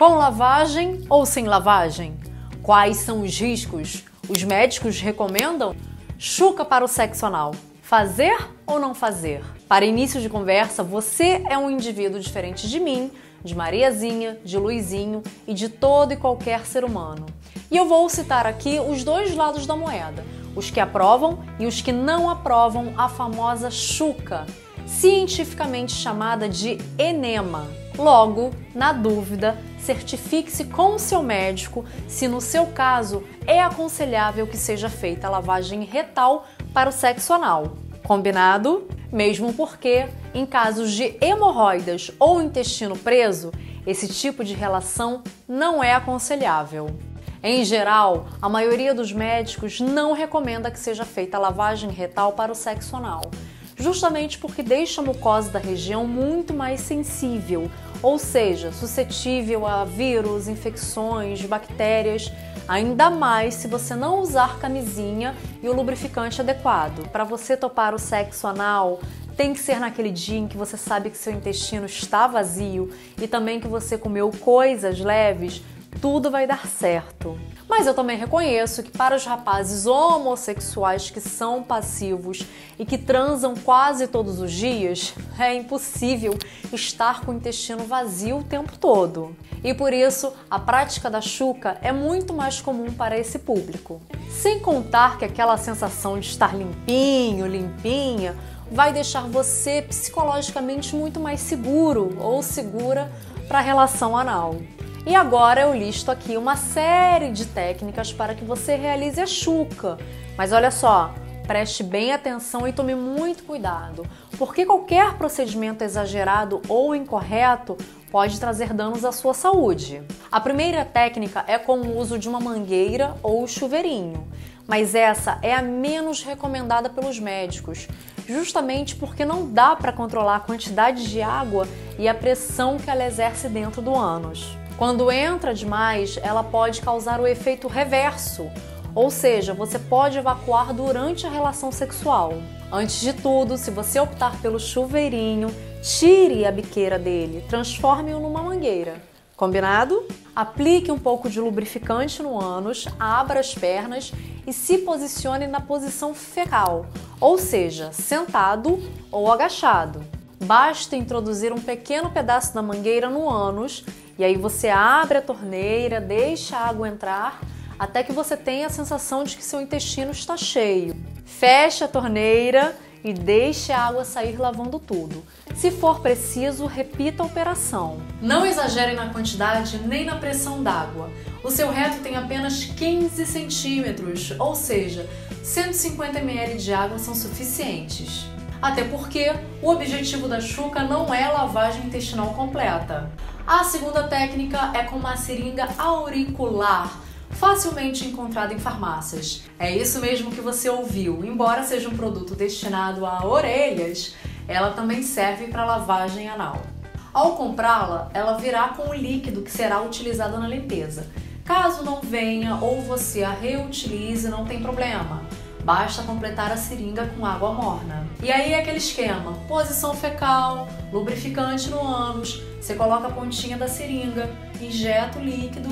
Com lavagem ou sem lavagem? Quais são os riscos? Os médicos recomendam? Chuca para o sexo anal. Fazer ou não fazer? Para início de conversa, você é um indivíduo diferente de mim, de Mariazinha, de Luizinho e de todo e qualquer ser humano. E eu vou citar aqui os dois lados da moeda, os que aprovam e os que não aprovam a famosa chuca, cientificamente chamada de enema. Logo, na dúvida, certifique-se com o seu médico se no seu caso é aconselhável que seja feita a lavagem retal para o sexo anal. Combinado? Mesmo porque, em casos de hemorroidas ou intestino preso, esse tipo de relação não é aconselhável. Em geral, a maioria dos médicos não recomenda que seja feita a lavagem retal para o sexo anal, justamente porque deixa a mucosa da região muito mais sensível, ou seja, suscetível a vírus, infecções, bactérias, ainda mais se você não usar camisinha e o lubrificante adequado. Para você topar o sexo anal, tem que ser naquele dia em que você sabe que seu intestino está vazio e também que você comeu coisas leves, tudo vai dar certo. Mas eu também reconheço que para os rapazes homossexuais que são passivos e que transam quase todos os dias, é impossível estar com o intestino vazio o tempo todo. E por isso, a prática da chuca é muito mais comum para esse público. Sem contar que aquela sensação de estar limpinho, limpinha, vai deixar você psicologicamente muito mais seguro ou segura para a relação anal. E agora eu listo aqui uma série de técnicas para que você realize a chuca. Mas olha só, preste bem atenção e tome muito cuidado, porque qualquer procedimento exagerado ou incorreto pode trazer danos à sua saúde. A primeira técnica é com o uso de uma mangueira ou chuveirinho, mas essa é a menos recomendada pelos médicos, justamente porque não dá para controlar a quantidade de água e a pressão que ela exerce dentro do ânus. Quando entra demais, ela pode causar o efeito reverso, ou seja, você pode evacuar durante a relação sexual. Antes de tudo, se você optar pelo chuveirinho, tire a biqueira dele, transforme-o numa mangueira. Combinado? Aplique um pouco de lubrificante no ânus, abra as pernas e se posicione na posição fecal, ou seja, sentado ou agachado. Basta introduzir um pequeno pedaço da mangueira no ânus e aí você abre a torneira, deixa a água entrar até que você tenha a sensação de que seu intestino está cheio. Feche a torneira e deixe a água sair lavando tudo. Se for preciso, repita a operação. Não exagere na quantidade nem na pressão d'água. O seu reto tem apenas 15 centímetros, ou seja, 150 ml de água são suficientes. Até porque o objetivo da chuca não é lavagem intestinal completa. A segunda técnica é com uma seringa auricular, facilmente encontrada em farmácias. É isso mesmo que você ouviu. Embora seja um produto destinado a orelhas, ela também serve para lavagem anal. Ao comprá-la, ela virá com o líquido que será utilizado na limpeza. Caso não venha ou você a reutilize, não tem problema. Basta completar a seringa com água morna. E aí é aquele esquema: posição fecal, lubrificante no ânus, você coloca a pontinha da seringa, injeta o líquido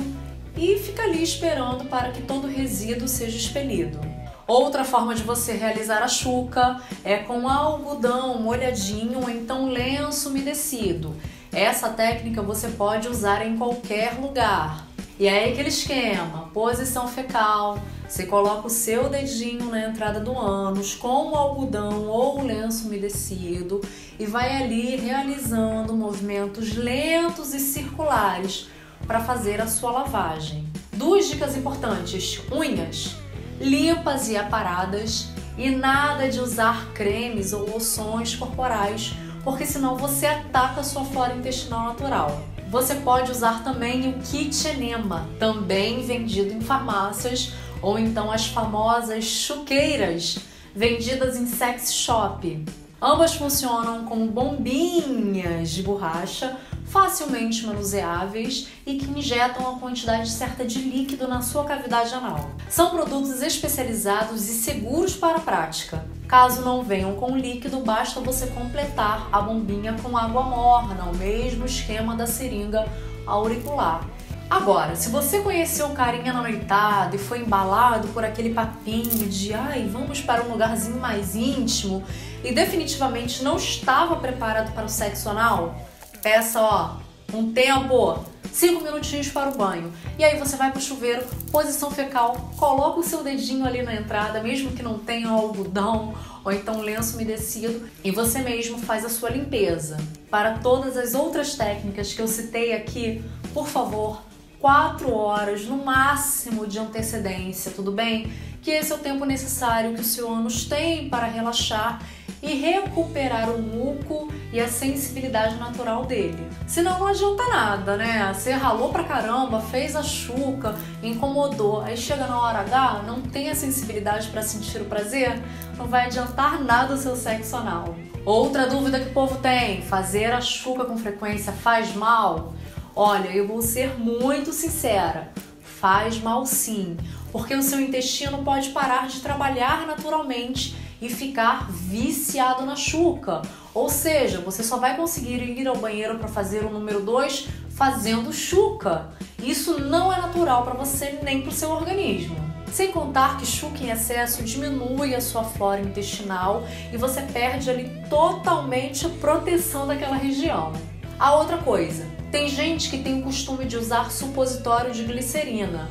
e fica ali esperando para que todo o resíduo seja expelido. Outra forma de você realizar a chuca é com algodão molhadinho ou então lenço umedecido. Essa técnica você pode usar em qualquer lugar. E aí aquele esquema, posição fecal, você coloca o seu dedinho na entrada do ânus com o algodão ou o lenço umedecido e vai ali realizando movimentos lentos e circulares para fazer a sua lavagem. Duas dicas importantes: unhas limpas e aparadas e nada de usar cremes ou loções corporais, porque senão você ataca a sua flora intestinal natural. Você pode usar também o kit enema, também vendido em farmácias ou então as famosas chuqueiras vendidas em sex shop. Ambas funcionam como bombinhas de borracha facilmente manuseáveis e que injetam a quantidade certa de líquido na sua cavidade anal. São produtos especializados e seguros para a prática. Caso não venham com líquido, basta você completar a bombinha com água morna, o mesmo esquema da seringa auricular. Agora, se você conheceu o carinha na noitada e foi embalado por aquele papinho de ai, vamos para um lugarzinho mais íntimo e definitivamente não estava preparado para o sexo anal, peça ó, um tempo, cinco minutinhos para o banho. E aí você vai para o chuveiro, posição fecal, coloca o seu dedinho ali na entrada, mesmo que não tenha algodão ou então lenço umedecido, e você mesmo faz a sua limpeza. Para todas as outras técnicas que eu citei aqui, por favor, 4 horas no máximo de antecedência, tudo bem? Que esse é o tempo necessário que o seu ânus tem para relaxar e recuperar o muco e a sensibilidade natural dele. Senão não adianta nada, né? Você ralou pra caramba, fez a chuca, incomodou, aí chega na hora H, não tem a sensibilidade para sentir o prazer, não vai adiantar nada o seu sexo anal. Outra dúvida que o povo tem: fazer a chuca com frequência faz mal? Olha, eu vou ser muito sincera, faz mal sim, porque o seu intestino pode parar de trabalhar naturalmente e ficar viciado na chuca. Ou seja, você só vai conseguir ir ao banheiro para fazer o número 2 fazendo chuca. Isso não é natural para você nem para o seu organismo. Sem contar que chuca em excesso diminui a sua flora intestinal e você perde ali totalmente a proteção daquela região. A outra coisa, tem gente que tem o costume de usar supositório de glicerina.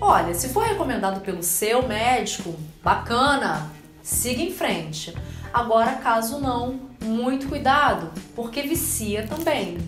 Olha, se for recomendado pelo seu médico, bacana, siga em frente. Agora, caso não, muito cuidado, porque vicia também.